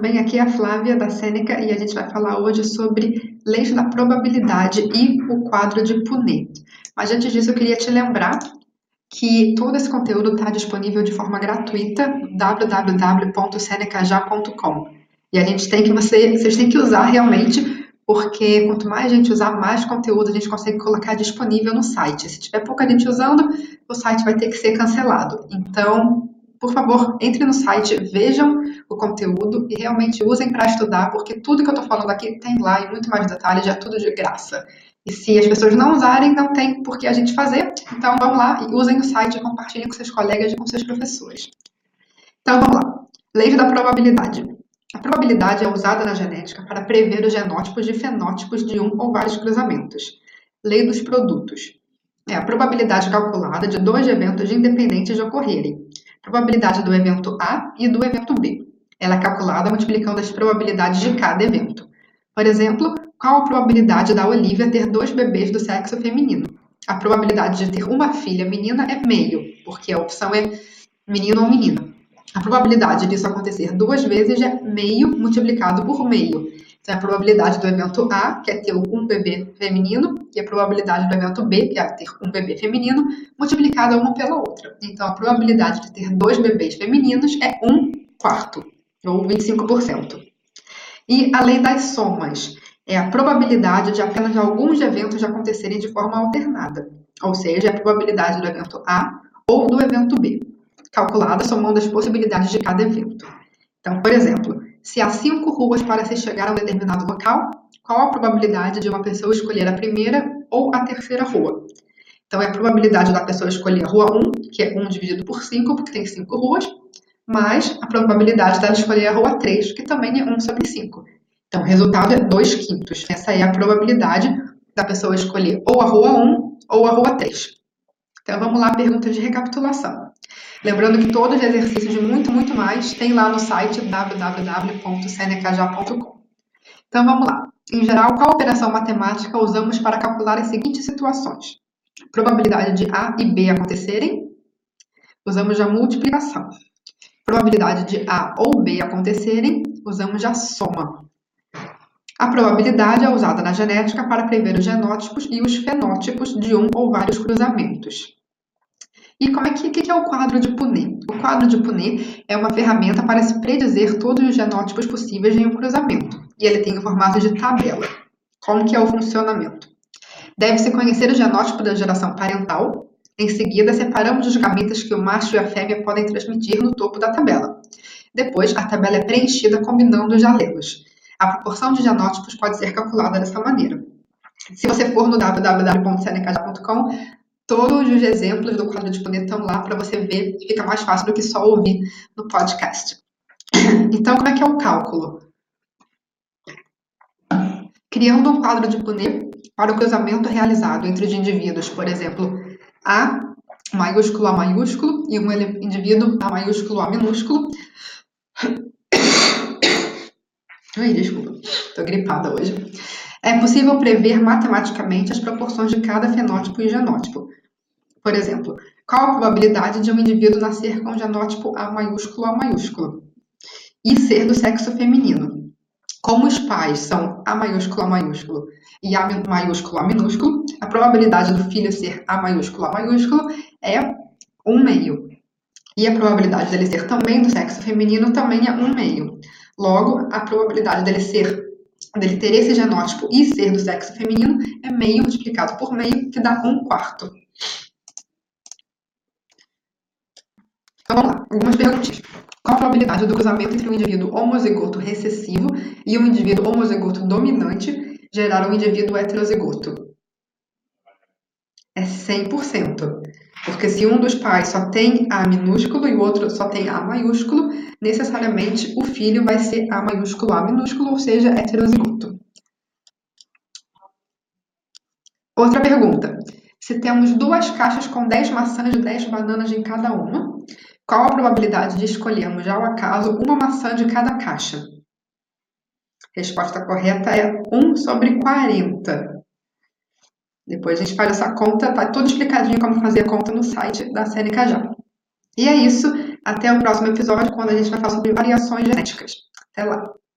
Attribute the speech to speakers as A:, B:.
A: Bem, aqui é a Flávia da Sêneca e a gente vai falar hoje sobre leis da probabilidade e o quadro de Punnett. Mas antes disso, eu queria te lembrar que todo esse conteúdo está disponível de forma gratuita www.senecaja.com. E a gente tem que você, vocês têm que usar realmente, porque quanto mais gente usar, mais conteúdo a gente consegue colocar disponível no site. Se tiver pouca gente usando, o site vai ter que ser cancelado. Então, por favor, entre no site, vejam o conteúdo e realmente usem para estudar, porque tudo que eu estou falando aqui tem lá em muito mais detalhes, é tudo de graça. E se as pessoas não usarem, não tem por que a gente fazer. Então vamos lá e usem o site, compartilhem com seus colegas e com seus professores. Então vamos lá. Lei da probabilidade. A probabilidade é usada na genética para prever os genótipos de fenótipos de um ou vários cruzamentos. Lei dos produtos. É a probabilidade calculada de dois eventos independentes de ocorrerem probabilidade do evento A e do evento B. Ela é calculada multiplicando as probabilidades de cada evento. Por exemplo, qual a probabilidade da Olivia ter dois bebês do sexo feminino? A probabilidade de ter uma filha menina é meio, porque a opção é menino ou menina. A probabilidade disso acontecer duas vezes é meio multiplicado por meio. Então, a probabilidade do evento A, que é ter um bebê feminino, e a probabilidade do evento B, que é ter um bebê feminino, multiplicada uma pela outra. Então, a probabilidade de ter dois bebês femininos é 1 quarto, ou 25%. E a lei das somas é a probabilidade de apenas alguns eventos acontecerem de forma alternada, ou seja, a probabilidade do evento A ou do evento B, calculada somando as possibilidades de cada evento. Então, por exemplo, se há cinco ruas para se chegar a um determinado local, qual a probabilidade de uma pessoa escolher a primeira ou a terceira rua? Então, é a probabilidade da pessoa escolher a rua 1, que é 1 dividido por 5, porque tem 5 ruas, mais a probabilidade dela escolher a rua 3, que também é 1 sobre 5. Então, o resultado é 2 quintos. Essa é a probabilidade da pessoa escolher ou a rua 1 ou a rua 3. Então, vamos lá, pergunta de recapitulação. Lembrando que todos os exercícios de muito, muito mais tem lá no site www.senecaj.com. Então vamos lá. Em geral, qual operação matemática usamos para calcular as seguintes situações? Probabilidade de A e B acontecerem, usamos a multiplicação. Probabilidade de A ou B acontecerem, usamos a soma. A probabilidade é usada na genética para prever os genótipos e os fenótipos de um ou vários cruzamentos. E como é que, que é o quadro de Punnett? O quadro de Punnett é uma ferramenta para se predizer todos os genótipos possíveis em um cruzamento. E ele tem o formato de tabela. Como que é o funcionamento? Deve-se conhecer o genótipo da geração parental. Em seguida, separamos os gametas que o macho e a fêmea podem transmitir no topo da tabela. Depois, a tabela é preenchida combinando os alelos. A proporção de genótipos pode ser calculada dessa maneira. Se você for no www.senecaj.com, Todos os exemplos do quadro de poder estão lá para você ver, fica mais fácil do que só ouvir no podcast. Então, como é que é o cálculo? Criando um quadro de Punnett para o cruzamento realizado entre os indivíduos, por exemplo, A maiúsculo A maiúsculo e um indivíduo A maiúsculo A minúsculo. Ai, desculpa, estou gripada hoje. É possível prever matematicamente as proporções de cada fenótipo e genótipo. Por exemplo, qual a probabilidade de um indivíduo nascer com genótipo A maiúsculo A maiúsculo e ser do sexo feminino? Como os pais são A maiúsculo A maiúsculo e A maiúsculo A minúsculo, a probabilidade do filho ser A maiúsculo A maiúsculo é 1 meio. E a probabilidade dele ser também do sexo feminino também é 1 meio. Logo, a probabilidade dele ser dele ter esse genótipo e ser do sexo feminino é meio multiplicado por meio, que dá um quarto. Então vamos lá, algumas perguntinhas. Qual a probabilidade do cruzamento entre um indivíduo homozigoto recessivo e um indivíduo homozigoto dominante gerar um indivíduo heterozigoto? É 100%. Porque se um dos pais só tem A minúsculo e o outro só tem A maiúsculo, necessariamente o filho vai ser A maiúsculo A minúsculo, ou seja, heterozigoto. Outra pergunta. Se temos duas caixas com 10 maçãs e 10 bananas em cada uma, qual a probabilidade de escolhermos ao acaso uma maçã de cada caixa? Resposta correta é 1 sobre 40. Depois a gente faz essa conta, tá tudo explicadinho como fazer a conta no site da CNKJ. E é isso, até o próximo episódio, quando a gente vai falar sobre variações genéticas. Até lá!